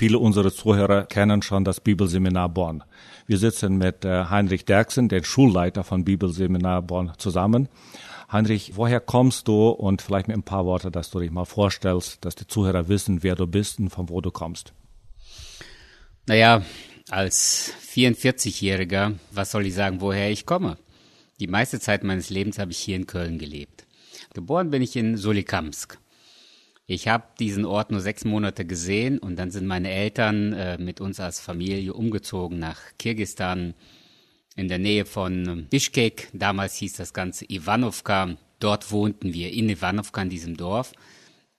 Viele unserer Zuhörer kennen schon das Bibelseminar Bonn. Wir sitzen mit äh, Heinrich Derksen, dem Schulleiter von Bibelseminar Bonn, zusammen. Heinrich, woher kommst du? Und vielleicht mit ein paar Worten, dass du dich mal vorstellst, dass die Zuhörer wissen, wer du bist und von wo du kommst. Naja, als 44-Jähriger, was soll ich sagen, woher ich komme? Die meiste Zeit meines Lebens habe ich hier in Köln gelebt. Geboren bin ich in Solikamsk. Ich habe diesen Ort nur sechs Monate gesehen und dann sind meine Eltern äh, mit uns als Familie umgezogen nach Kirgistan in der Nähe von Bishkek. Damals hieß das Ganze Ivanovka. Dort wohnten wir in Ivanovka in diesem Dorf.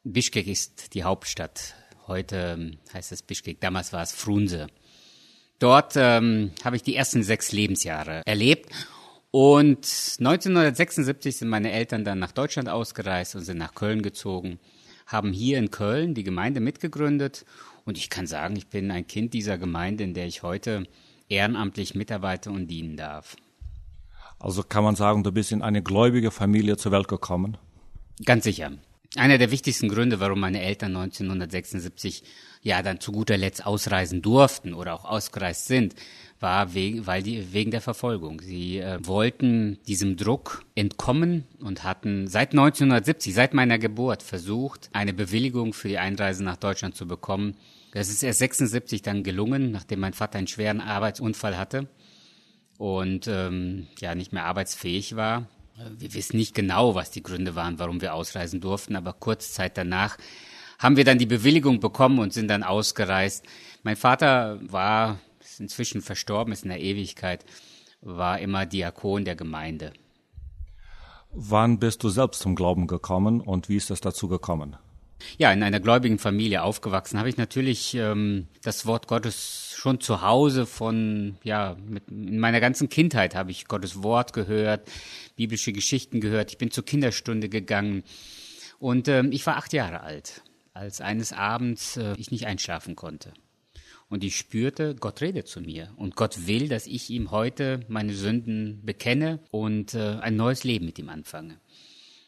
Bishkek ist die Hauptstadt. Heute ähm, heißt es Bishkek. Damals war es Frunze. Dort ähm, habe ich die ersten sechs Lebensjahre erlebt. Und 1976 sind meine Eltern dann nach Deutschland ausgereist und sind nach Köln gezogen haben hier in Köln die Gemeinde mitgegründet. Und ich kann sagen, ich bin ein Kind dieser Gemeinde, in der ich heute ehrenamtlich mitarbeite und dienen darf. Also kann man sagen, du bist in eine gläubige Familie zur Welt gekommen? Ganz sicher. Einer der wichtigsten Gründe, warum meine Eltern 1976 ja dann zu guter Letzt ausreisen durften oder auch ausgereist sind, war wegen, weil die, wegen der Verfolgung. Sie äh, wollten diesem Druck entkommen und hatten seit 1970, seit meiner Geburt, versucht, eine Bewilligung für die Einreise nach Deutschland zu bekommen. Das ist erst 76 dann gelungen, nachdem mein Vater einen schweren Arbeitsunfall hatte und ähm, ja nicht mehr arbeitsfähig war. Wir wissen nicht genau, was die Gründe waren, warum wir ausreisen durften, aber kurz Zeit danach haben wir dann die Bewilligung bekommen und sind dann ausgereist. Mein Vater war ist inzwischen verstorben, ist in der Ewigkeit, war immer Diakon der Gemeinde. Wann bist du selbst zum Glauben gekommen und wie ist es dazu gekommen? Ja, in einer gläubigen Familie aufgewachsen habe ich natürlich ähm, das Wort Gottes schon zu Hause von, ja, mit, in meiner ganzen Kindheit habe ich Gottes Wort gehört, biblische Geschichten gehört. Ich bin zur Kinderstunde gegangen und ähm, ich war acht Jahre alt, als eines Abends äh, ich nicht einschlafen konnte. Und ich spürte, Gott redet zu mir. Und Gott will, dass ich ihm heute meine Sünden bekenne und äh, ein neues Leben mit ihm anfange.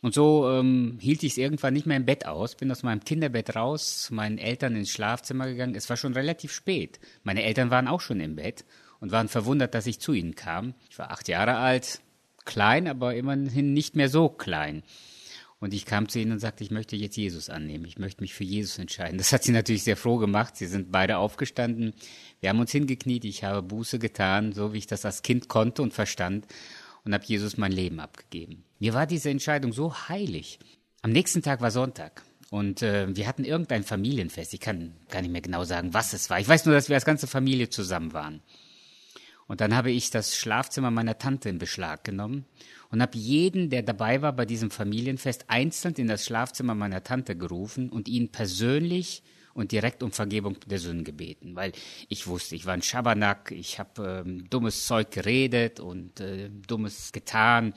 Und so ähm, hielt ich es irgendwann nicht mehr im Bett aus, bin aus meinem Kinderbett raus, zu meinen Eltern ins Schlafzimmer gegangen. Es war schon relativ spät. Meine Eltern waren auch schon im Bett und waren verwundert, dass ich zu ihnen kam. Ich war acht Jahre alt, klein, aber immerhin nicht mehr so klein. Und ich kam zu ihnen und sagte, ich möchte jetzt Jesus annehmen. Ich möchte mich für Jesus entscheiden. Das hat sie natürlich sehr froh gemacht. Sie sind beide aufgestanden. Wir haben uns hingekniet. Ich habe Buße getan, so wie ich das als Kind konnte und verstand und habe Jesus mein Leben abgegeben. Mir war diese Entscheidung so heilig. Am nächsten Tag war Sonntag. Und äh, wir hatten irgendein Familienfest. Ich kann gar nicht mehr genau sagen, was es war. Ich weiß nur, dass wir als ganze Familie zusammen waren. Und dann habe ich das Schlafzimmer meiner Tante in Beschlag genommen und habe jeden, der dabei war bei diesem Familienfest, einzeln in das Schlafzimmer meiner Tante gerufen und ihn persönlich und direkt um Vergebung der Sünden gebeten, weil ich wusste, ich war ein Schabernack, ich habe ähm, dummes Zeug geredet und äh, dummes getan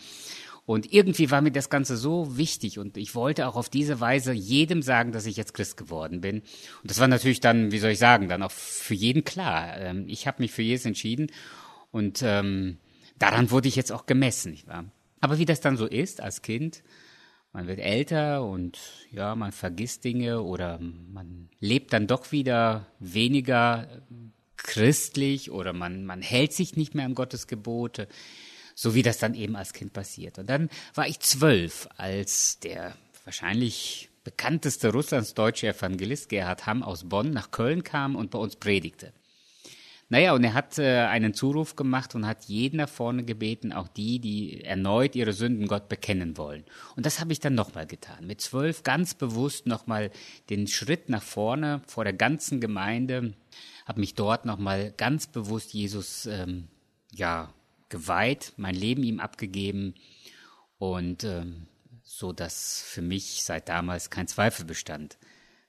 und irgendwie war mir das Ganze so wichtig und ich wollte auch auf diese Weise jedem sagen, dass ich jetzt Christ geworden bin. Und das war natürlich dann, wie soll ich sagen, dann auch für jeden klar. Ähm, ich habe mich für Jesus entschieden und ähm, daran wurde ich jetzt auch gemessen. Nicht wahr? Aber wie das dann so ist als Kind, man wird älter und ja, man vergisst Dinge oder man lebt dann doch wieder weniger christlich oder man, man hält sich nicht mehr an Gottes Gebote, so wie das dann eben als Kind passiert. Und dann war ich zwölf, als der wahrscheinlich bekannteste russlandsdeutsche Evangelist Gerhard Hamm aus Bonn nach Köln kam und bei uns predigte. Naja, und er hat äh, einen Zuruf gemacht und hat jeden nach vorne gebeten, auch die, die erneut ihre Sünden Gott bekennen wollen. Und das habe ich dann nochmal getan. Mit zwölf ganz bewusst nochmal den Schritt nach vorne vor der ganzen Gemeinde, habe mich dort nochmal ganz bewusst Jesus ähm, ja geweiht, mein Leben ihm abgegeben und ähm, so, dass für mich seit damals kein Zweifel bestand,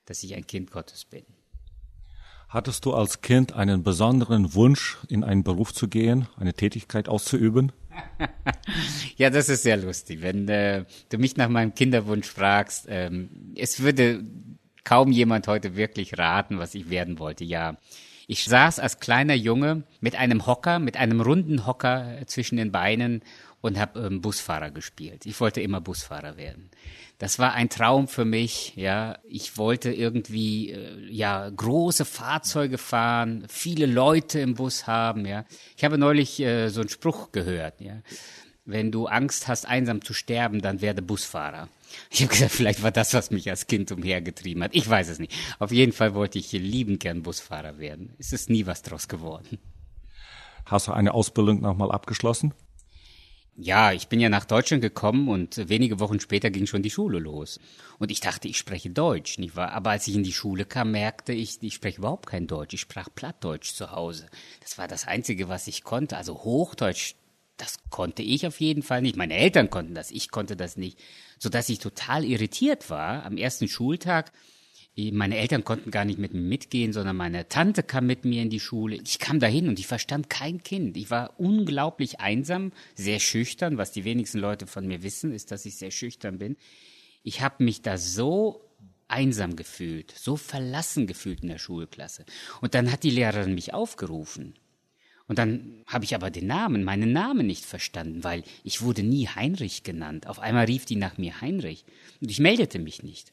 dass ich ein Kind Gottes bin. Hattest du als Kind einen besonderen Wunsch, in einen Beruf zu gehen, eine Tätigkeit auszuüben? ja, das ist sehr lustig. Wenn äh, du mich nach meinem Kinderwunsch fragst, ähm, es würde kaum jemand heute wirklich raten, was ich werden wollte. Ja, ich saß als kleiner Junge mit einem Hocker, mit einem runden Hocker zwischen den Beinen und habe ähm, Busfahrer gespielt. Ich wollte immer Busfahrer werden. Das war ein Traum für mich, ja. Ich wollte irgendwie äh, ja große Fahrzeuge fahren, viele Leute im Bus haben, ja. Ich habe neulich äh, so einen Spruch gehört, ja. Wenn du Angst hast, einsam zu sterben, dann werde Busfahrer. Ich habe gesagt, vielleicht war das, was mich als Kind umhergetrieben hat. Ich weiß es nicht. Auf jeden Fall wollte ich liebend gern Busfahrer werden. Es ist nie was draus geworden. Hast du eine Ausbildung nochmal abgeschlossen? Ja, ich bin ja nach Deutschland gekommen und wenige Wochen später ging schon die Schule los. Und ich dachte, ich spreche Deutsch, nicht wahr? Aber als ich in die Schule kam, merkte ich, ich spreche überhaupt kein Deutsch. Ich sprach Plattdeutsch zu Hause. Das war das Einzige, was ich konnte. Also Hochdeutsch, das konnte ich auf jeden Fall nicht. Meine Eltern konnten das, ich konnte das nicht. Sodass ich total irritiert war am ersten Schultag meine Eltern konnten gar nicht mit mir mitgehen, sondern meine Tante kam mit mir in die Schule. Ich kam dahin und ich verstand kein Kind. Ich war unglaublich einsam, sehr schüchtern. Was die wenigsten Leute von mir wissen, ist, dass ich sehr schüchtern bin. Ich habe mich da so einsam gefühlt, so verlassen gefühlt in der Schulklasse. Und dann hat die Lehrerin mich aufgerufen. Und dann habe ich aber den Namen, meinen Namen nicht verstanden, weil ich wurde nie Heinrich genannt. Auf einmal rief die nach mir Heinrich. Und ich meldete mich nicht.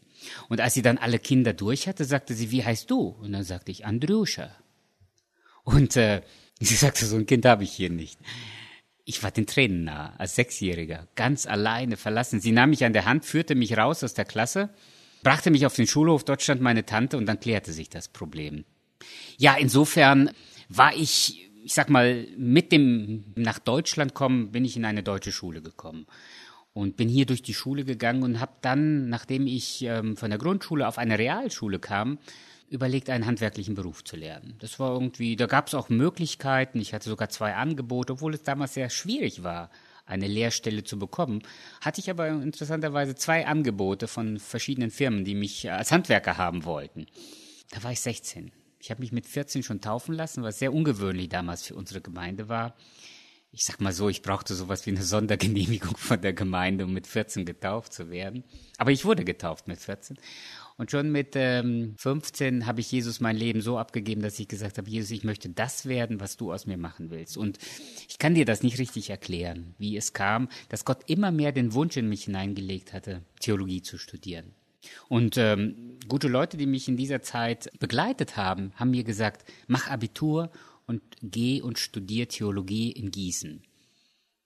Und als sie dann alle Kinder durch hatte, sagte sie, wie heißt du? Und dann sagte ich, Andruscha. Und äh, sie sagte, so ein Kind habe ich hier nicht. Ich war den Tränen nah, als Sechsjähriger, ganz alleine verlassen. Sie nahm mich an der Hand, führte mich raus aus der Klasse, brachte mich auf den Schulhof, dort stand meine Tante und dann klärte sich das Problem. Ja, insofern war ich, ich sag mal, mit dem nach Deutschland kommen, bin ich in eine deutsche Schule gekommen und bin hier durch die Schule gegangen und habe dann, nachdem ich ähm, von der Grundschule auf eine Realschule kam, überlegt, einen handwerklichen Beruf zu lernen. Das war irgendwie, da gab es auch Möglichkeiten. Ich hatte sogar zwei Angebote, obwohl es damals sehr schwierig war, eine Lehrstelle zu bekommen. Hatte ich aber interessanterweise zwei Angebote von verschiedenen Firmen, die mich als Handwerker haben wollten. Da war ich 16. Ich habe mich mit 14 schon taufen lassen, was sehr ungewöhnlich damals für unsere Gemeinde war ich sag mal so, ich brauchte sowas wie eine Sondergenehmigung von der Gemeinde, um mit 14 getauft zu werden. Aber ich wurde getauft mit 14. Und schon mit ähm, 15 habe ich Jesus mein Leben so abgegeben, dass ich gesagt habe, Jesus, ich möchte das werden, was du aus mir machen willst. Und ich kann dir das nicht richtig erklären, wie es kam, dass Gott immer mehr den Wunsch in mich hineingelegt hatte, Theologie zu studieren. Und ähm, gute Leute, die mich in dieser Zeit begleitet haben, haben mir gesagt, mach Abitur und geh und studier Theologie in Gießen.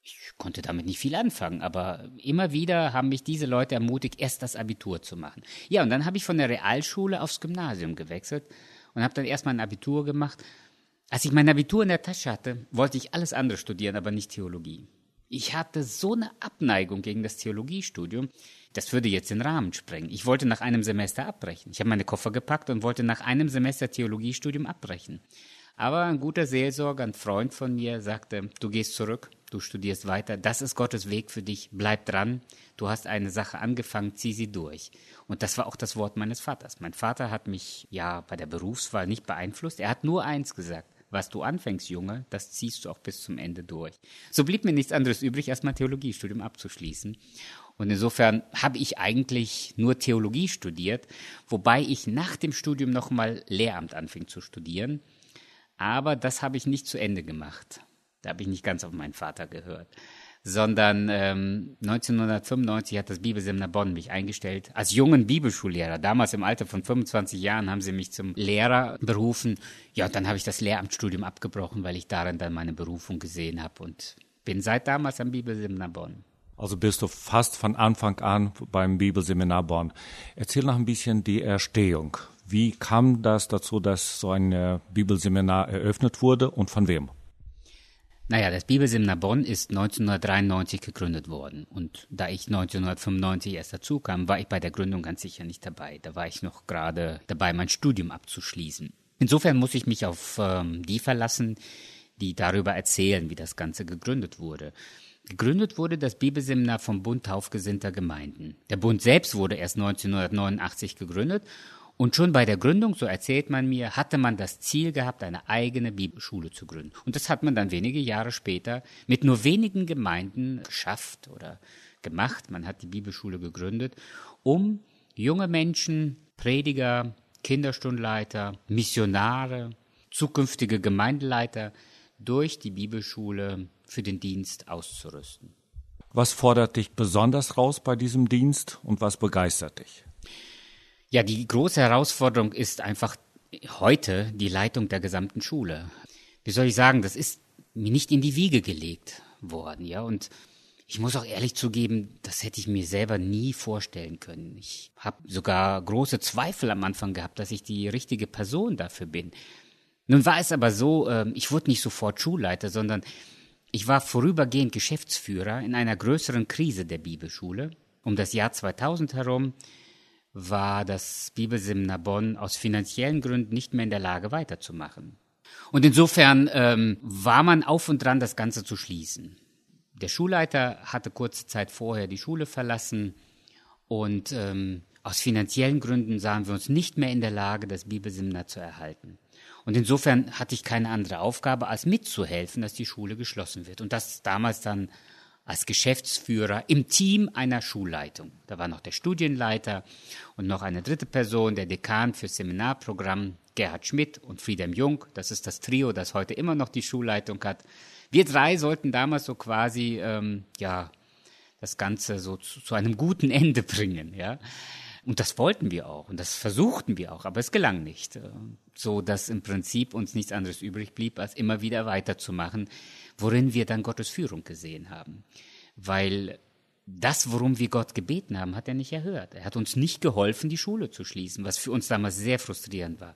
Ich konnte damit nicht viel anfangen, aber immer wieder haben mich diese Leute ermutigt, erst das Abitur zu machen. Ja, und dann habe ich von der Realschule aufs Gymnasium gewechselt und habe dann erstmal ein Abitur gemacht. Als ich mein Abitur in der Tasche hatte, wollte ich alles andere studieren, aber nicht Theologie. Ich hatte so eine Abneigung gegen das Theologiestudium, das würde jetzt den Rahmen sprengen. Ich wollte nach einem Semester abbrechen. Ich habe meine Koffer gepackt und wollte nach einem Semester Theologiestudium abbrechen. Aber ein guter Seelsorger, ein Freund von mir, sagte, du gehst zurück, du studierst weiter, das ist Gottes Weg für dich, bleib dran, du hast eine Sache angefangen, zieh sie durch. Und das war auch das Wort meines Vaters. Mein Vater hat mich ja bei der Berufswahl nicht beeinflusst, er hat nur eins gesagt, was du anfängst, Junge, das ziehst du auch bis zum Ende durch. So blieb mir nichts anderes übrig, als mein Theologiestudium abzuschließen. Und insofern habe ich eigentlich nur Theologie studiert, wobei ich nach dem Studium nochmal Lehramt anfing zu studieren. Aber das habe ich nicht zu Ende gemacht. Da habe ich nicht ganz auf meinen Vater gehört. Sondern ähm, 1995 hat das Bibelseminar Bonn mich eingestellt als jungen Bibelschullehrer. Damals im Alter von 25 Jahren haben sie mich zum Lehrer berufen. Ja, dann habe ich das Lehramtsstudium abgebrochen, weil ich darin dann meine Berufung gesehen habe und bin seit damals am Bibelseminar Bonn. Also bist du fast von Anfang an beim Bibelseminar Bonn. Erzähl noch ein bisschen die Erstehung. Wie kam das dazu, dass so ein äh, Bibelseminar eröffnet wurde und von wem? Naja, das Bibelseminar Bonn ist 1993 gegründet worden. Und da ich 1995 erst dazu kam, war ich bei der Gründung ganz sicher nicht dabei. Da war ich noch gerade dabei, mein Studium abzuschließen. Insofern muss ich mich auf ähm, die verlassen, die darüber erzählen, wie das Ganze gegründet wurde. Gegründet wurde das Bibelseminar vom Bund Taufgesinnter Gemeinden. Der Bund selbst wurde erst 1989 gegründet und schon bei der Gründung, so erzählt man mir, hatte man das Ziel gehabt, eine eigene Bibelschule zu gründen. Und das hat man dann wenige Jahre später mit nur wenigen Gemeinden geschafft oder gemacht. Man hat die Bibelschule gegründet, um junge Menschen, Prediger, Kinderstundenleiter, Missionare, zukünftige Gemeindeleiter durch die Bibelschule für den Dienst auszurüsten. Was fordert dich besonders raus bei diesem Dienst und was begeistert dich? Ja, die große Herausforderung ist einfach heute die Leitung der gesamten Schule. Wie soll ich sagen, das ist mir nicht in die Wiege gelegt worden, ja, und ich muss auch ehrlich zugeben, das hätte ich mir selber nie vorstellen können. Ich habe sogar große Zweifel am Anfang gehabt, dass ich die richtige Person dafür bin. Nun war es aber so, ähm, ich wurde nicht sofort Schulleiter, sondern ich war vorübergehend Geschäftsführer in einer größeren Krise der Bibelschule. Um das Jahr 2000 herum war das Bibelseminar Bonn aus finanziellen Gründen nicht mehr in der Lage weiterzumachen. Und insofern ähm, war man auf und dran, das Ganze zu schließen. Der Schulleiter hatte kurze Zeit vorher die Schule verlassen und ähm, aus finanziellen Gründen sahen wir uns nicht mehr in der Lage, das Bibelseminar zu erhalten. Und insofern hatte ich keine andere Aufgabe, als mitzuhelfen, dass die Schule geschlossen wird. Und das damals dann als Geschäftsführer im Team einer Schulleitung. Da war noch der Studienleiter und noch eine dritte Person, der Dekan fürs Seminarprogramm, Gerhard Schmidt und Friedem Jung. Das ist das Trio, das heute immer noch die Schulleitung hat. Wir drei sollten damals so quasi, ähm, ja, das Ganze so zu, zu einem guten Ende bringen, ja. Und das wollten wir auch und das versuchten wir auch, aber es gelang nicht. Äh, so dass im Prinzip uns nichts anderes übrig blieb, als immer wieder weiterzumachen, worin wir dann Gottes Führung gesehen haben. Weil das, worum wir Gott gebeten haben, hat er nicht erhört. Er hat uns nicht geholfen, die Schule zu schließen, was für uns damals sehr frustrierend war.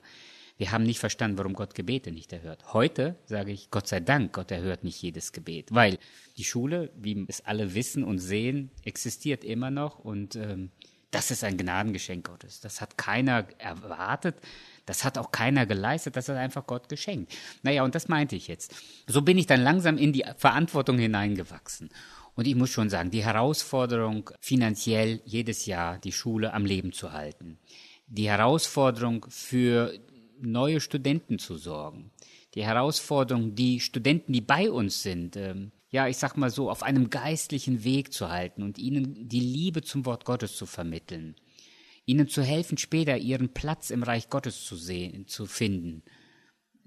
Wir haben nicht verstanden, warum Gott Gebete nicht erhört. Heute sage ich, Gott sei Dank, Gott erhört nicht jedes Gebet, weil die Schule, wie es alle wissen und sehen, existiert immer noch und ähm, das ist ein Gnadengeschenk Gottes. Das hat keiner erwartet, das hat auch keiner geleistet, das hat einfach Gott geschenkt. Naja, und das meinte ich jetzt. So bin ich dann langsam in die Verantwortung hineingewachsen. Und ich muss schon sagen, die Herausforderung, finanziell jedes Jahr die Schule am Leben zu halten. Die Herausforderung für neue Studenten zu sorgen. Die Herausforderung, die Studenten, die bei uns sind, ähm, ja, ich sag mal so, auf einem geistlichen Weg zu halten und ihnen die Liebe zum Wort Gottes zu vermitteln. Ihnen zu helfen, später ihren Platz im Reich Gottes zu sehen, zu finden.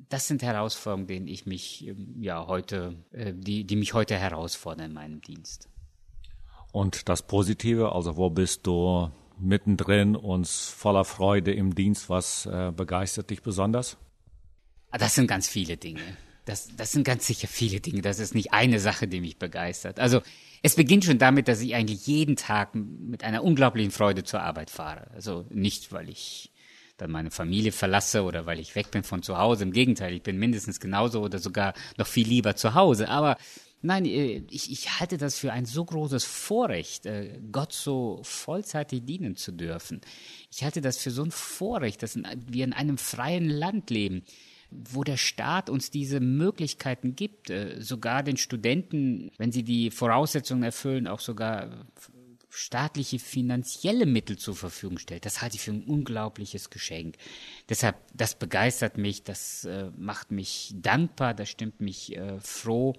Das sind Herausforderungen, denen ich mich ähm, ja heute, äh, die, die mich heute herausfordern in meinem Dienst. Und das Positive, also wo bist du mittendrin und voller Freude im Dienst. Was äh, begeistert dich besonders? Ah, das sind ganz viele Dinge. Das, das sind ganz sicher viele Dinge. Das ist nicht eine Sache, die mich begeistert. Also es beginnt schon damit, dass ich eigentlich jeden Tag mit einer unglaublichen Freude zur Arbeit fahre. Also nicht, weil ich dann meine Familie verlasse oder weil ich weg bin von zu Hause. Im Gegenteil, ich bin mindestens genauso oder sogar noch viel lieber zu Hause. Aber Nein, äh, ich, ich halte das für ein so großes Vorrecht, äh, Gott so vollzeitig dienen zu dürfen. Ich halte das für so ein Vorrecht, dass wir in einem freien Land leben, wo der Staat uns diese Möglichkeiten gibt, äh, sogar den Studenten, wenn sie die Voraussetzungen erfüllen, auch sogar staatliche finanzielle Mittel zur Verfügung stellt. Das halte ich für ein unglaubliches Geschenk. Deshalb, das begeistert mich, das äh, macht mich dankbar, das stimmt mich äh, froh.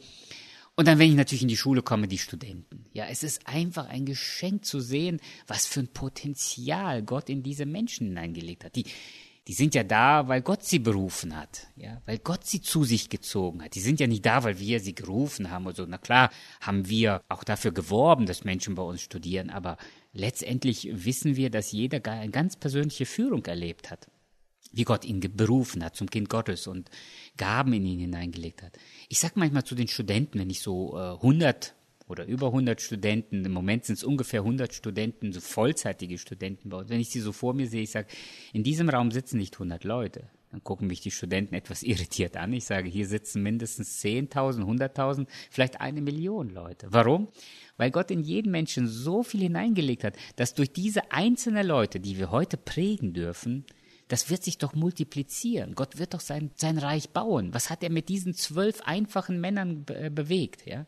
Und dann, wenn ich natürlich in die Schule komme, die Studenten. Ja, es ist einfach ein Geschenk zu sehen, was für ein Potenzial Gott in diese Menschen hineingelegt hat. Die, die sind ja da, weil Gott sie berufen hat, ja, weil Gott sie zu sich gezogen hat. Die sind ja nicht da, weil wir sie gerufen haben oder so. Na klar, haben wir auch dafür geworben, dass Menschen bei uns studieren, aber letztendlich wissen wir, dass jeder eine ganz persönliche Führung erlebt hat wie Gott ihn berufen hat zum Kind Gottes und Gaben in ihn hineingelegt hat. Ich sag manchmal zu den Studenten, wenn ich so äh, 100 oder über 100 Studenten, im Moment sind es ungefähr 100 Studenten, so vollzeitige Studenten bei uns, wenn ich sie so vor mir sehe, ich sage, in diesem Raum sitzen nicht 100 Leute. Dann gucken mich die Studenten etwas irritiert an. Ich sage, hier sitzen mindestens 10.000, 100.000, vielleicht eine Million Leute. Warum? Weil Gott in jeden Menschen so viel hineingelegt hat, dass durch diese einzelnen Leute, die wir heute prägen dürfen, das wird sich doch multiplizieren. Gott wird doch sein, sein Reich bauen. Was hat er mit diesen zwölf einfachen Männern be bewegt? Ja?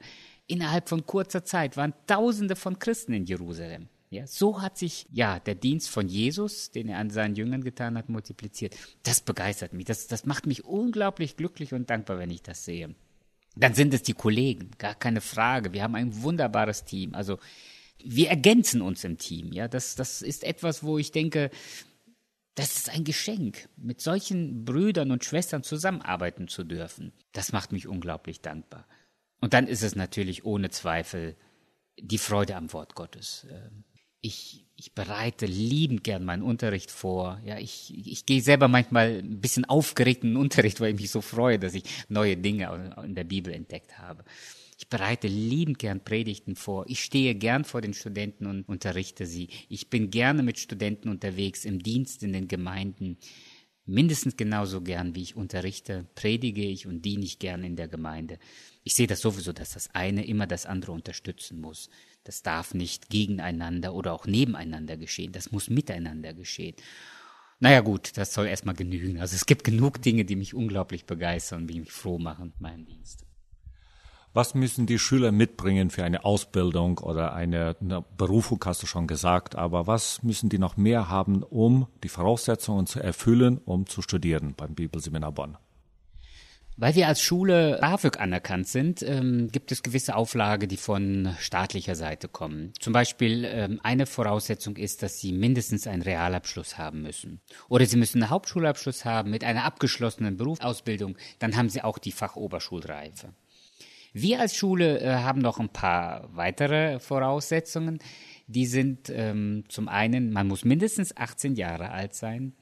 Innerhalb von kurzer Zeit waren Tausende von Christen in Jerusalem. Ja, so hat sich ja der Dienst von Jesus, den er an seinen Jüngern getan hat, multipliziert. Das begeistert mich. Das, das macht mich unglaublich glücklich und dankbar, wenn ich das sehe. Dann sind es die Kollegen, gar keine Frage. Wir haben ein wunderbares Team. Also wir ergänzen uns im Team. Ja, das, das ist etwas, wo ich denke, das ist ein Geschenk, mit solchen Brüdern und Schwestern zusammenarbeiten zu dürfen. Das macht mich unglaublich dankbar. Und dann ist es natürlich ohne Zweifel die Freude am Wort Gottes. Ähm, ich, ich bereite liebend gern meinen Unterricht vor. Ja, ich, ich gehe selber manchmal ein bisschen aufgeregt in den Unterricht, weil ich mich so freue, dass ich neue Dinge in der Bibel entdeckt habe. Ich bereite liebend gern Predigten vor. Ich stehe gern vor den Studenten und unterrichte sie. Ich bin gerne mit Studenten unterwegs im Dienst in den Gemeinden. Mindestens genauso gern, wie ich unterrichte, predige ich und diene ich gern in der Gemeinde. Ich sehe das sowieso, dass das eine immer das andere unterstützen muss. Das darf nicht gegeneinander oder auch nebeneinander geschehen. Das muss miteinander geschehen. Naja gut, das soll erstmal genügen. Also es gibt genug Dinge, die mich unglaublich begeistern und mich froh machen mit meinem Dienst. Was müssen die Schüler mitbringen für eine Ausbildung oder eine, eine, Berufung, hast du schon gesagt, aber was müssen die noch mehr haben, um die Voraussetzungen zu erfüllen, um zu studieren beim Bibelseminar Bonn? Weil wir als Schule BAföG anerkannt sind, ähm, gibt es gewisse Auflagen, die von staatlicher Seite kommen. Zum Beispiel ähm, eine Voraussetzung ist, dass Sie mindestens einen Realabschluss haben müssen. Oder Sie müssen einen Hauptschulabschluss haben mit einer abgeschlossenen Berufsausbildung. Dann haben Sie auch die Fachoberschulreife. Wir als Schule äh, haben noch ein paar weitere Voraussetzungen. Die sind ähm, zum einen, man muss mindestens 18 Jahre alt sein.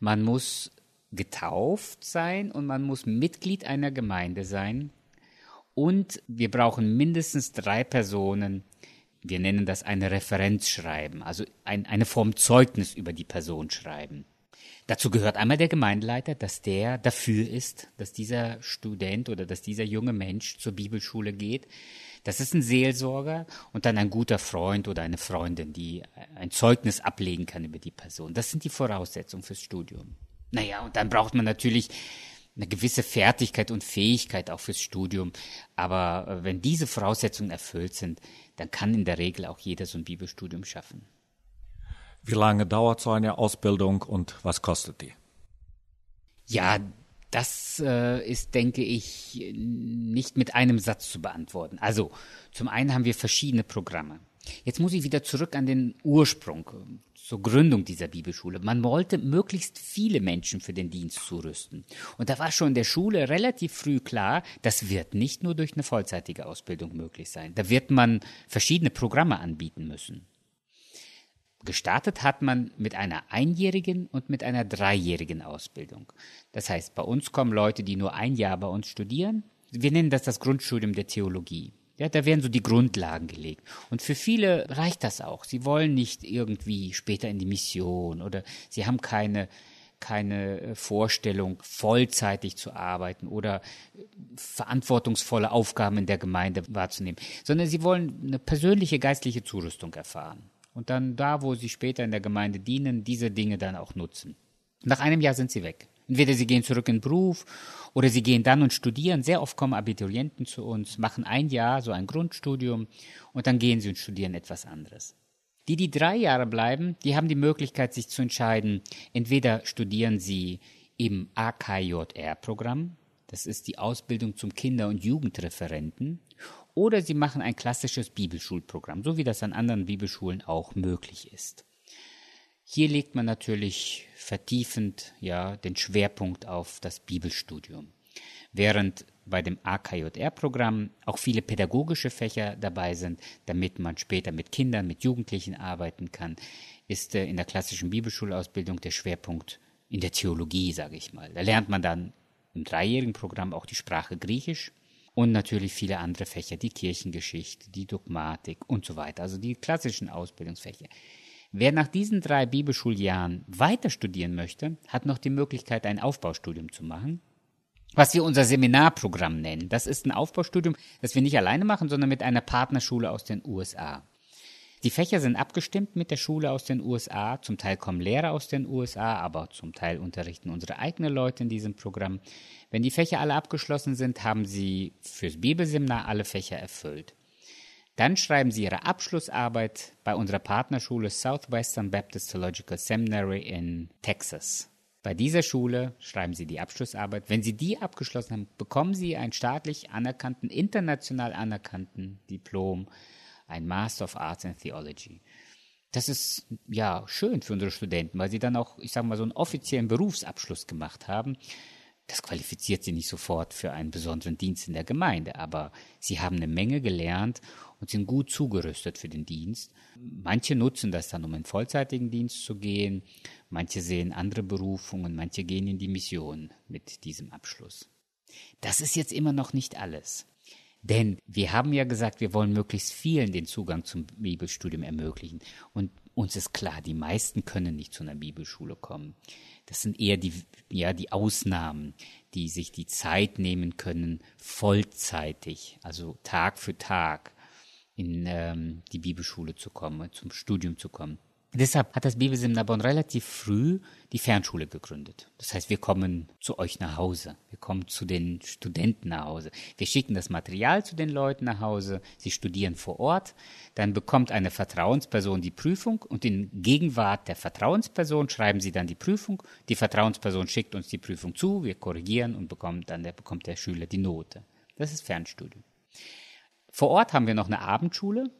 Man muss getauft sein und man muss Mitglied einer Gemeinde sein. Und wir brauchen mindestens drei Personen. Wir nennen das eine Referenz schreiben, also ein, eine Form Zeugnis über die Person schreiben. Dazu gehört einmal der Gemeindeleiter, dass der dafür ist, dass dieser Student oder dass dieser junge Mensch zur Bibelschule geht. Das ist ein Seelsorger und dann ein guter Freund oder eine Freundin, die ein Zeugnis ablegen kann über die Person. Das sind die Voraussetzungen fürs Studium. Naja, und dann braucht man natürlich eine gewisse Fertigkeit und Fähigkeit auch fürs Studium. Aber äh, wenn diese Voraussetzungen erfüllt sind, dann kann in der Regel auch jeder so ein Bibelstudium schaffen. Wie lange dauert so eine Ausbildung und was kostet die? Ja, das äh, ist, denke ich, nicht mit einem Satz zu beantworten. Also, zum einen haben wir verschiedene Programme. Jetzt muss ich wieder zurück an den Ursprung, zur Gründung dieser Bibelschule. Man wollte möglichst viele Menschen für den Dienst zurüsten. Und da war schon in der Schule relativ früh klar, das wird nicht nur durch eine vollzeitige Ausbildung möglich sein. Da wird man verschiedene Programme anbieten müssen. Gestartet hat man mit einer einjährigen und mit einer dreijährigen Ausbildung. Das heißt, bei uns kommen Leute, die nur ein Jahr bei uns studieren. Wir nennen das das Grundstudium der Theologie. Ja, da werden so die Grundlagen gelegt. Und für viele reicht das auch. Sie wollen nicht irgendwie später in die Mission oder sie haben keine, keine äh, Vorstellung, vollzeitig zu arbeiten oder äh, verantwortungsvolle Aufgaben in der Gemeinde wahrzunehmen, sondern sie wollen eine persönliche geistliche Zurüstung erfahren. Und dann da, wo sie später in der Gemeinde dienen, diese Dinge dann auch nutzen. Nach einem Jahr sind sie weg. Entweder sie gehen zurück in den Beruf oder sie gehen dann und studieren. Sehr oft kommen Abiturienten zu uns, machen ein Jahr so ein Grundstudium und dann gehen sie und studieren etwas anderes. Die, die drei Jahre bleiben, die haben die Möglichkeit, sich zu entscheiden, entweder studieren sie im AKJR-Programm, das ist die Ausbildung zum Kinder- und Jugendreferenten, oder sie machen ein klassisches Bibelschulprogramm, so wie das an anderen Bibelschulen auch möglich ist. Hier legt man natürlich vertiefend ja den Schwerpunkt auf das Bibelstudium. Während bei dem AKJR-Programm auch viele pädagogische Fächer dabei sind, damit man später mit Kindern, mit Jugendlichen arbeiten kann, ist äh, in der klassischen Bibelschulausbildung der Schwerpunkt in der Theologie, sage ich mal. Da lernt man dann im dreijährigen Programm auch die Sprache Griechisch und natürlich viele andere Fächer, die Kirchengeschichte, die Dogmatik und so weiter, also die klassischen Ausbildungsfächer. Wer nach diesen drei Bibelschuljahren weiter studieren möchte, hat noch die Möglichkeit, ein Aufbaustudium zu machen, was wir unser Seminarprogramm nennen. Das ist ein Aufbaustudium, das wir nicht alleine machen, sondern mit einer Partnerschule aus den USA. Die Fächer sind abgestimmt mit der Schule aus den USA. Zum Teil kommen Lehrer aus den USA, aber zum Teil unterrichten unsere eigenen Leute in diesem Programm. Wenn die Fächer alle abgeschlossen sind, haben sie fürs Bibelseminar alle Fächer erfüllt. Dann schreiben Sie Ihre Abschlussarbeit bei unserer Partnerschule Southwestern Baptist Theological Seminary in Texas. Bei dieser Schule schreiben Sie die Abschlussarbeit. Wenn Sie die abgeschlossen haben, bekommen Sie einen staatlich anerkannten, international anerkannten Diplom, ein Master of Arts in Theology. Das ist ja schön für unsere Studenten, weil sie dann auch, ich sage mal, so einen offiziellen Berufsabschluss gemacht haben. Das qualifiziert sie nicht sofort für einen besonderen Dienst in der Gemeinde, aber sie haben eine Menge gelernt und sind gut zugerüstet für den Dienst. Manche nutzen das dann, um in vollzeitigen Dienst zu gehen, manche sehen andere Berufungen, manche gehen in die Mission mit diesem Abschluss. Das ist jetzt immer noch nicht alles. Denn wir haben ja gesagt, wir wollen möglichst vielen den Zugang zum Bibelstudium ermöglichen. Und uns ist klar, die meisten können nicht zu einer Bibelschule kommen. Das sind eher die, ja, die Ausnahmen, die sich die Zeit nehmen können, vollzeitig, also Tag für Tag in ähm, die Bibelschule zu kommen, zum Studium zu kommen. Deshalb hat das Bibelseminar Bonn relativ früh die Fernschule gegründet. Das heißt, wir kommen zu euch nach Hause. Wir kommen zu den Studenten nach Hause. Wir schicken das Material zu den Leuten nach Hause. Sie studieren vor Ort. Dann bekommt eine Vertrauensperson die Prüfung und in Gegenwart der Vertrauensperson schreiben sie dann die Prüfung. Die Vertrauensperson schickt uns die Prüfung zu. Wir korrigieren und bekommt dann der, bekommt der Schüler die Note. Das ist Fernstudium. Vor Ort haben wir noch eine Abendschule.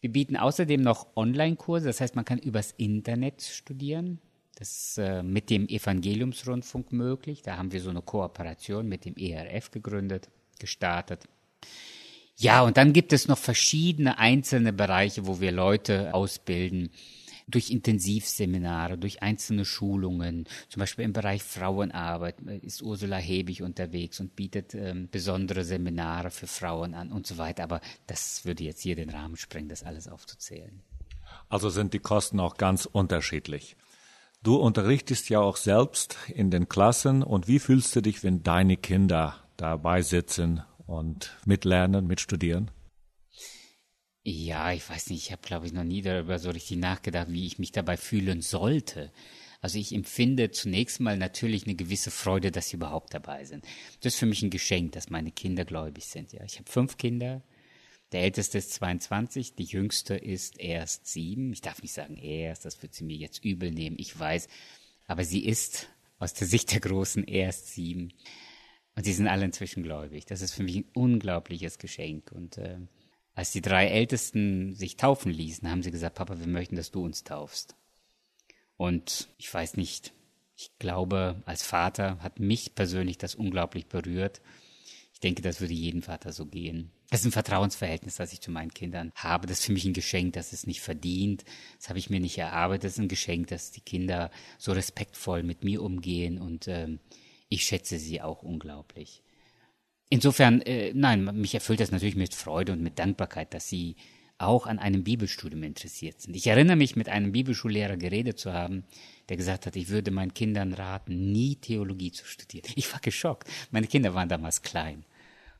Wir bieten außerdem noch Online-Kurse, das heißt, man kann übers Internet studieren. Das ist äh, mit dem Evangeliumsrundfunk möglich. Da haben wir so eine Kooperation mit dem ERF gegründet, gestartet. Ja, und dann gibt es noch verschiedene einzelne Bereiche, wo wir Leute ausbilden durch Intensivseminare, durch einzelne Schulungen, zum Beispiel im Bereich Frauenarbeit äh, ist Ursula Hebig unterwegs und bietet ähm, besondere Seminare für Frauen an und so weiter. Aber das würde jetzt hier den Rahmen sprengen, das alles aufzuzählen. Also sind die Kosten auch ganz unterschiedlich. Du unterrichtest ja auch selbst in den Klassen und wie fühlst du dich, wenn deine Kinder dabei sitzen und mitlernen, mitstudieren? Ja, ich weiß nicht, ich habe, glaube ich, noch nie darüber so richtig nachgedacht, wie ich mich dabei fühlen sollte. Also ich empfinde zunächst mal natürlich eine gewisse Freude, dass sie überhaupt dabei sind. Das ist für mich ein Geschenk, dass meine Kinder gläubig sind. Ja, ich habe fünf Kinder. Der älteste ist 22, die jüngste ist erst sieben. Ich darf nicht sagen erst, das wird sie mir jetzt übel nehmen, ich weiß. Aber sie ist aus der Sicht der Großen erst sieben. Und sie sind alle inzwischen gläubig. Das ist für mich ein unglaubliches Geschenk. Und äh, als die drei Ältesten sich taufen ließen, haben sie gesagt, Papa, wir möchten, dass du uns taufst. Und ich weiß nicht, ich glaube, als Vater hat mich persönlich das unglaublich berührt. Ich denke, das würde jeden Vater so gehen. Das ist ein Vertrauensverhältnis, das ich zu meinen Kindern habe. Das ist für mich ein Geschenk, das ist nicht verdient. Das habe ich mir nicht erarbeitet. Das ist ein Geschenk, dass die Kinder so respektvoll mit mir umgehen und ähm, ich schätze sie auch unglaublich. Insofern, äh, nein, mich erfüllt das natürlich mit Freude und mit Dankbarkeit, dass Sie auch an einem Bibelstudium interessiert sind. Ich erinnere mich, mit einem Bibelschullehrer geredet zu haben, der gesagt hat, ich würde meinen Kindern raten, nie Theologie zu studieren. Ich war geschockt. Meine Kinder waren damals klein.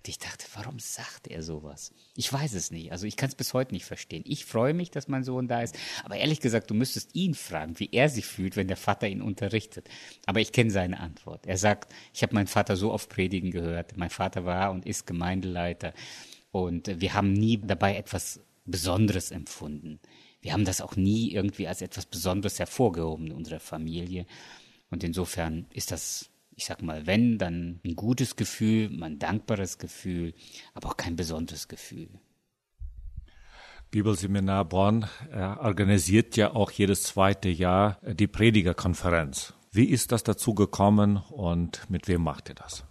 Und ich dachte, warum sagt er sowas? Ich weiß es nicht. Also ich kann es bis heute nicht verstehen. Ich freue mich, dass mein Sohn da ist. Aber ehrlich gesagt, du müsstest ihn fragen, wie er sich fühlt, wenn der Vater ihn unterrichtet. Aber ich kenne seine Antwort. Er sagt, ich habe meinen Vater so oft predigen gehört. Mein Vater war und ist Gemeindeleiter. Und wir haben nie dabei etwas Besonderes empfunden. Wir haben das auch nie irgendwie als etwas Besonderes hervorgehoben in unserer Familie. Und insofern ist das ich sag mal, wenn, dann ein gutes Gefühl, ein dankbares Gefühl, aber auch kein besonderes Gefühl. Bibelseminar Bonn äh, organisiert ja auch jedes zweite Jahr die Predigerkonferenz. Wie ist das dazu gekommen und mit wem macht ihr das?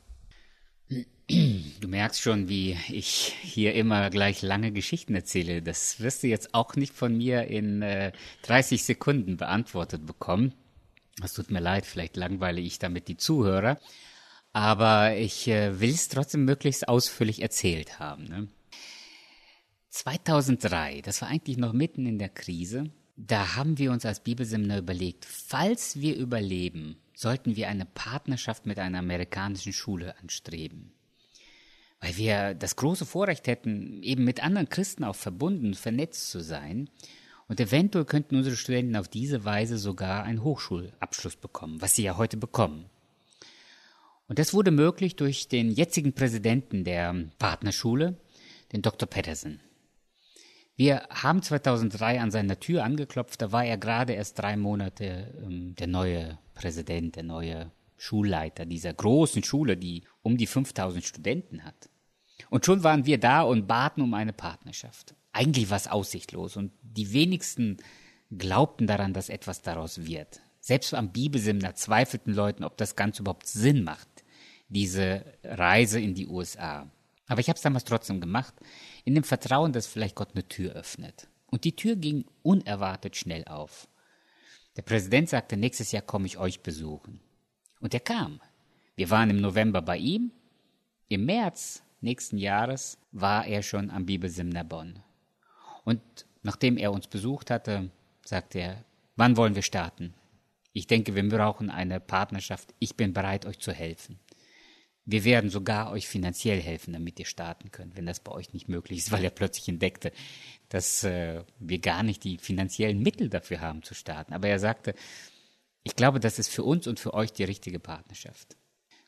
Du merkst schon, wie ich hier immer gleich lange Geschichten erzähle. Das wirst du jetzt auch nicht von mir in äh, 30 Sekunden beantwortet bekommen. Es tut mir leid, vielleicht langweile ich damit die Zuhörer, aber ich äh, will es trotzdem möglichst ausführlich erzählt haben. Ne? 2003, das war eigentlich noch mitten in der Krise, da haben wir uns als Bibelseminar überlegt, falls wir überleben, sollten wir eine Partnerschaft mit einer amerikanischen Schule anstreben. Weil wir das große Vorrecht hätten, eben mit anderen Christen auch verbunden, vernetzt zu sein und eventuell könnten unsere Studenten auf diese Weise sogar einen Hochschulabschluss bekommen, was sie ja heute bekommen. Und das wurde möglich durch den jetzigen Präsidenten der Partnerschule, den Dr. Patterson. Wir haben 2003 an seiner Tür angeklopft, da war er gerade erst drei Monate ähm, der neue Präsident, der neue Schulleiter dieser großen Schule, die um die 5000 Studenten hat. Und schon waren wir da und baten um eine Partnerschaft eigentlich war es aussichtlos und die wenigsten glaubten daran, dass etwas daraus wird. Selbst am Bibelseminar zweifelten Leuten, ob das Ganze überhaupt Sinn macht, diese Reise in die USA. Aber ich habe es damals trotzdem gemacht, in dem Vertrauen, dass vielleicht Gott eine Tür öffnet. Und die Tür ging unerwartet schnell auf. Der Präsident sagte, nächstes Jahr komme ich euch besuchen. Und er kam. Wir waren im November bei ihm. Im März nächsten Jahres war er schon am Bibelseminar Bonn. Und nachdem er uns besucht hatte, sagte er, wann wollen wir starten? Ich denke, wir brauchen eine Partnerschaft. Ich bin bereit, euch zu helfen. Wir werden sogar euch finanziell helfen, damit ihr starten könnt, wenn das bei euch nicht möglich ist, weil er plötzlich entdeckte, dass äh, wir gar nicht die finanziellen Mittel dafür haben zu starten. Aber er sagte, ich glaube, das ist für uns und für euch die richtige Partnerschaft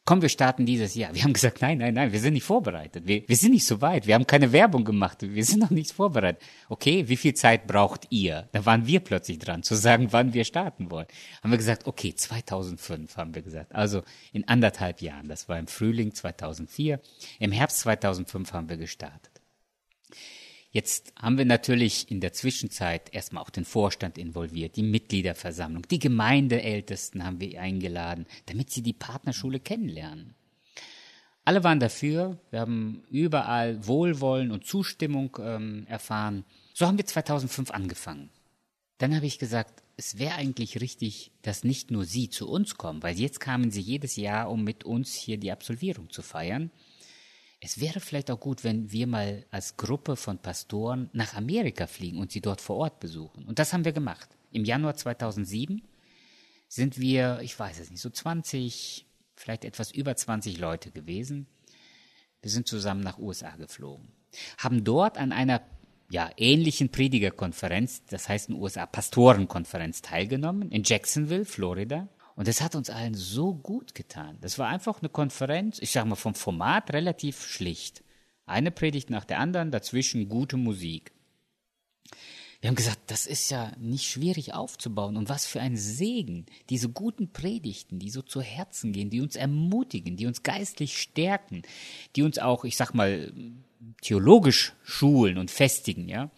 komm, wir starten dieses Jahr. Wir haben gesagt, nein, nein, nein, wir sind nicht vorbereitet. Wir, wir sind nicht so weit. Wir haben keine Werbung gemacht. Wir sind noch nicht vorbereitet. Okay, wie viel Zeit braucht ihr? Da waren wir plötzlich dran, zu sagen, wann wir starten wollen. Haben wir gesagt, okay, 2005 haben wir gesagt. Also in anderthalb Jahren. Das war im Frühling 2004. Im Herbst 2005 haben wir gestartet. Jetzt haben wir natürlich in der Zwischenzeit erstmal auch den Vorstand involviert, die Mitgliederversammlung, die Gemeindeältesten haben wir eingeladen, damit sie die Partnerschule kennenlernen. Alle waren dafür, wir haben überall Wohlwollen und Zustimmung ähm, erfahren. So haben wir 2005 angefangen. Dann habe ich gesagt, es wäre eigentlich richtig, dass nicht nur Sie zu uns kommen, weil jetzt kamen Sie jedes Jahr, um mit uns hier die Absolvierung zu feiern, es wäre vielleicht auch gut, wenn wir mal als Gruppe von Pastoren nach Amerika fliegen und sie dort vor Ort besuchen. Und das haben wir gemacht. Im Januar 2007 sind wir, ich weiß es nicht, so 20, vielleicht etwas über 20 Leute gewesen. Wir sind zusammen nach USA geflogen, haben dort an einer ja, ähnlichen Predigerkonferenz, das heißt in USA Pastorenkonferenz teilgenommen, in Jacksonville, Florida. Und das hat uns allen so gut getan. Das war einfach eine Konferenz, ich sage mal vom Format relativ schlicht. Eine Predigt nach der anderen, dazwischen gute Musik. Wir haben gesagt, das ist ja nicht schwierig aufzubauen. Und was für ein Segen. Diese guten Predigten, die so zu Herzen gehen, die uns ermutigen, die uns geistlich stärken, die uns auch, ich sag mal, theologisch schulen und festigen, ja.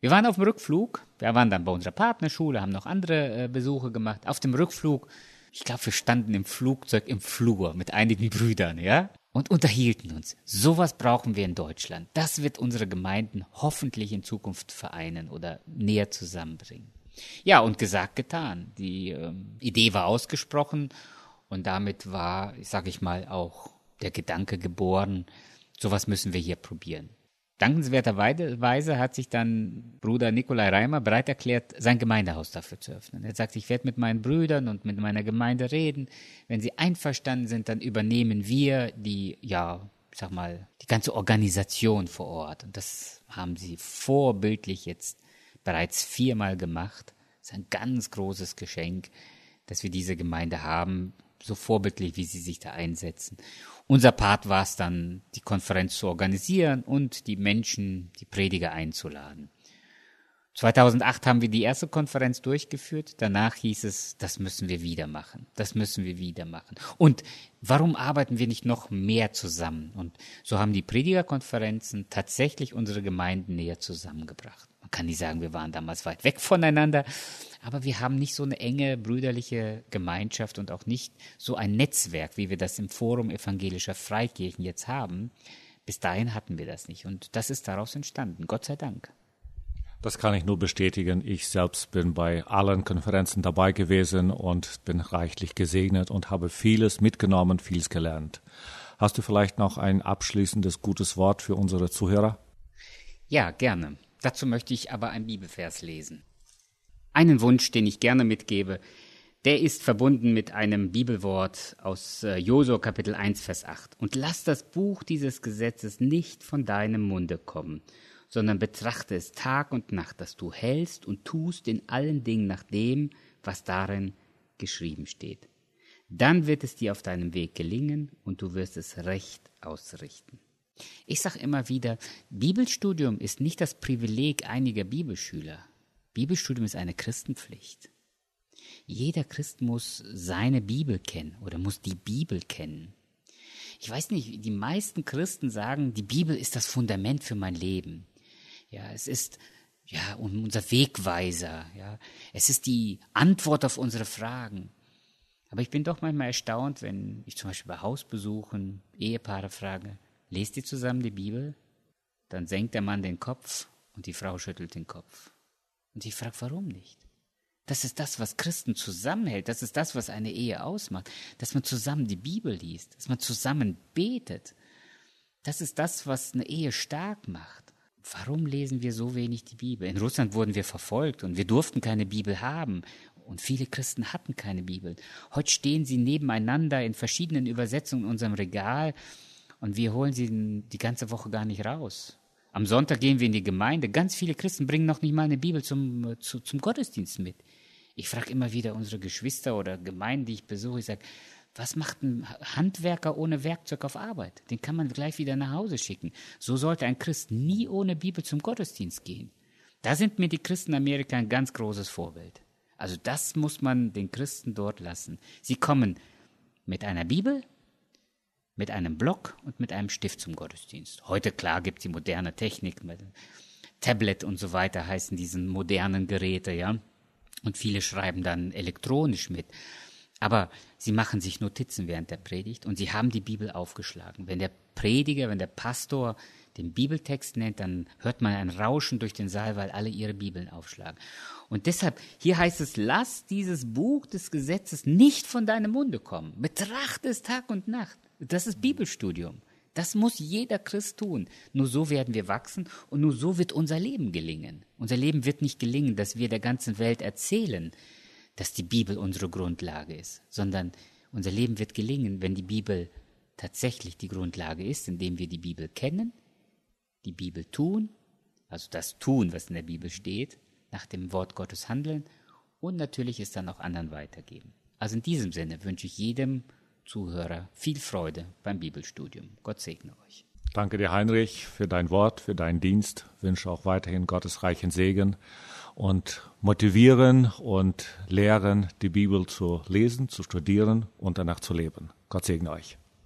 Wir waren auf dem Rückflug, wir waren dann bei unserer Partnerschule, haben noch andere äh, Besuche gemacht. Auf dem Rückflug, ich glaube, wir standen im Flugzeug im Flur mit einigen Brüdern, ja, und unterhielten uns. Sowas brauchen wir in Deutschland. Das wird unsere Gemeinden hoffentlich in Zukunft vereinen oder näher zusammenbringen. Ja, und gesagt, getan. Die ähm, Idee war ausgesprochen und damit war, sage ich mal, auch der Gedanke geboren, sowas müssen wir hier probieren. Dankenswerterweise hat sich dann Bruder Nikolai Reimer bereit erklärt, sein Gemeindehaus dafür zu öffnen. Er sagt, ich werde mit meinen Brüdern und mit meiner Gemeinde reden. Wenn sie einverstanden sind, dann übernehmen wir die, ja, ich sag mal, die ganze Organisation vor Ort. Und das haben sie vorbildlich jetzt bereits viermal gemacht. Das ist ein ganz großes Geschenk, dass wir diese Gemeinde haben, so vorbildlich, wie sie sich da einsetzen. Unser Part war es dann, die Konferenz zu organisieren und die Menschen, die Prediger einzuladen. 2008 haben wir die erste Konferenz durchgeführt. Danach hieß es, das müssen wir wieder machen. Das müssen wir wieder machen. Und warum arbeiten wir nicht noch mehr zusammen? Und so haben die Predigerkonferenzen tatsächlich unsere Gemeinden näher zusammengebracht. Man kann nicht sagen, wir waren damals weit weg voneinander, aber wir haben nicht so eine enge brüderliche Gemeinschaft und auch nicht so ein Netzwerk, wie wir das im Forum evangelischer Freikirchen jetzt haben. Bis dahin hatten wir das nicht und das ist daraus entstanden, Gott sei Dank. Das kann ich nur bestätigen. Ich selbst bin bei allen Konferenzen dabei gewesen und bin reichlich gesegnet und habe vieles mitgenommen, vieles gelernt. Hast du vielleicht noch ein abschließendes gutes Wort für unsere Zuhörer? Ja, gerne. Dazu möchte ich aber ein Bibelvers lesen. Einen Wunsch, den ich gerne mitgebe, der ist verbunden mit einem Bibelwort aus äh, Josua Kapitel 1 Vers 8. Und lass das Buch dieses Gesetzes nicht von deinem Munde kommen, sondern betrachte es Tag und Nacht, dass du hältst und tust in allen Dingen nach dem, was darin geschrieben steht. Dann wird es dir auf deinem Weg gelingen und du wirst es recht ausrichten. Ich sage immer wieder, Bibelstudium ist nicht das Privileg einiger Bibelschüler. Bibelstudium ist eine Christenpflicht. Jeder Christ muss seine Bibel kennen oder muss die Bibel kennen. Ich weiß nicht, die meisten Christen sagen, die Bibel ist das Fundament für mein Leben. Ja, es ist, ja, unser Wegweiser, ja. Es ist die Antwort auf unsere Fragen. Aber ich bin doch manchmal erstaunt, wenn ich zum Beispiel bei Hausbesuchen Ehepaare frage, lest ihr zusammen die Bibel? Dann senkt der Mann den Kopf und die Frau schüttelt den Kopf. Und ich frage, warum nicht? Das ist das, was Christen zusammenhält. Das ist das, was eine Ehe ausmacht. Dass man zusammen die Bibel liest, dass man zusammen betet. Das ist das, was eine Ehe stark macht. Warum lesen wir so wenig die Bibel? In Russland wurden wir verfolgt und wir durften keine Bibel haben. Und viele Christen hatten keine Bibel. Heute stehen sie nebeneinander in verschiedenen Übersetzungen in unserem Regal und wir holen sie die ganze Woche gar nicht raus. Am Sonntag gehen wir in die Gemeinde. Ganz viele Christen bringen noch nicht mal eine Bibel zum, zu, zum Gottesdienst mit. Ich frage immer wieder unsere Geschwister oder Gemeinden, die ich besuche, ich sage, was macht ein Handwerker ohne Werkzeug auf Arbeit? Den kann man gleich wieder nach Hause schicken. So sollte ein Christ nie ohne Bibel zum Gottesdienst gehen. Da sind mir die Christen Amerika ein ganz großes Vorbild. Also das muss man den Christen dort lassen. Sie kommen mit einer Bibel, mit einem Block und mit einem Stift zum Gottesdienst. Heute klar gibt die moderne Technik, Tablet und so weiter heißen diesen modernen Geräte, ja. Und viele schreiben dann elektronisch mit. Aber sie machen sich Notizen während der Predigt und sie haben die Bibel aufgeschlagen. Wenn der Prediger, wenn der Pastor den Bibeltext nennt, dann hört man ein Rauschen durch den Saal, weil alle ihre Bibeln aufschlagen. Und deshalb, hier heißt es, lass dieses Buch des Gesetzes nicht von deinem Munde kommen. Betrachte es Tag und Nacht. Das ist Bibelstudium. Das muss jeder Christ tun. Nur so werden wir wachsen und nur so wird unser Leben gelingen. Unser Leben wird nicht gelingen, dass wir der ganzen Welt erzählen, dass die Bibel unsere Grundlage ist, sondern unser Leben wird gelingen, wenn die Bibel tatsächlich die Grundlage ist, indem wir die Bibel kennen, die Bibel tun, also das tun, was in der Bibel steht, nach dem Wort Gottes handeln und natürlich es dann auch anderen weitergeben. Also in diesem Sinne wünsche ich jedem Zuhörer viel Freude beim Bibelstudium. Gott segne euch. Danke dir, Heinrich, für dein Wort, für deinen Dienst. Wünsche auch weiterhin Gottes reichen Segen und motivieren und lehren, die Bibel zu lesen, zu studieren und danach zu leben. Gott segne euch.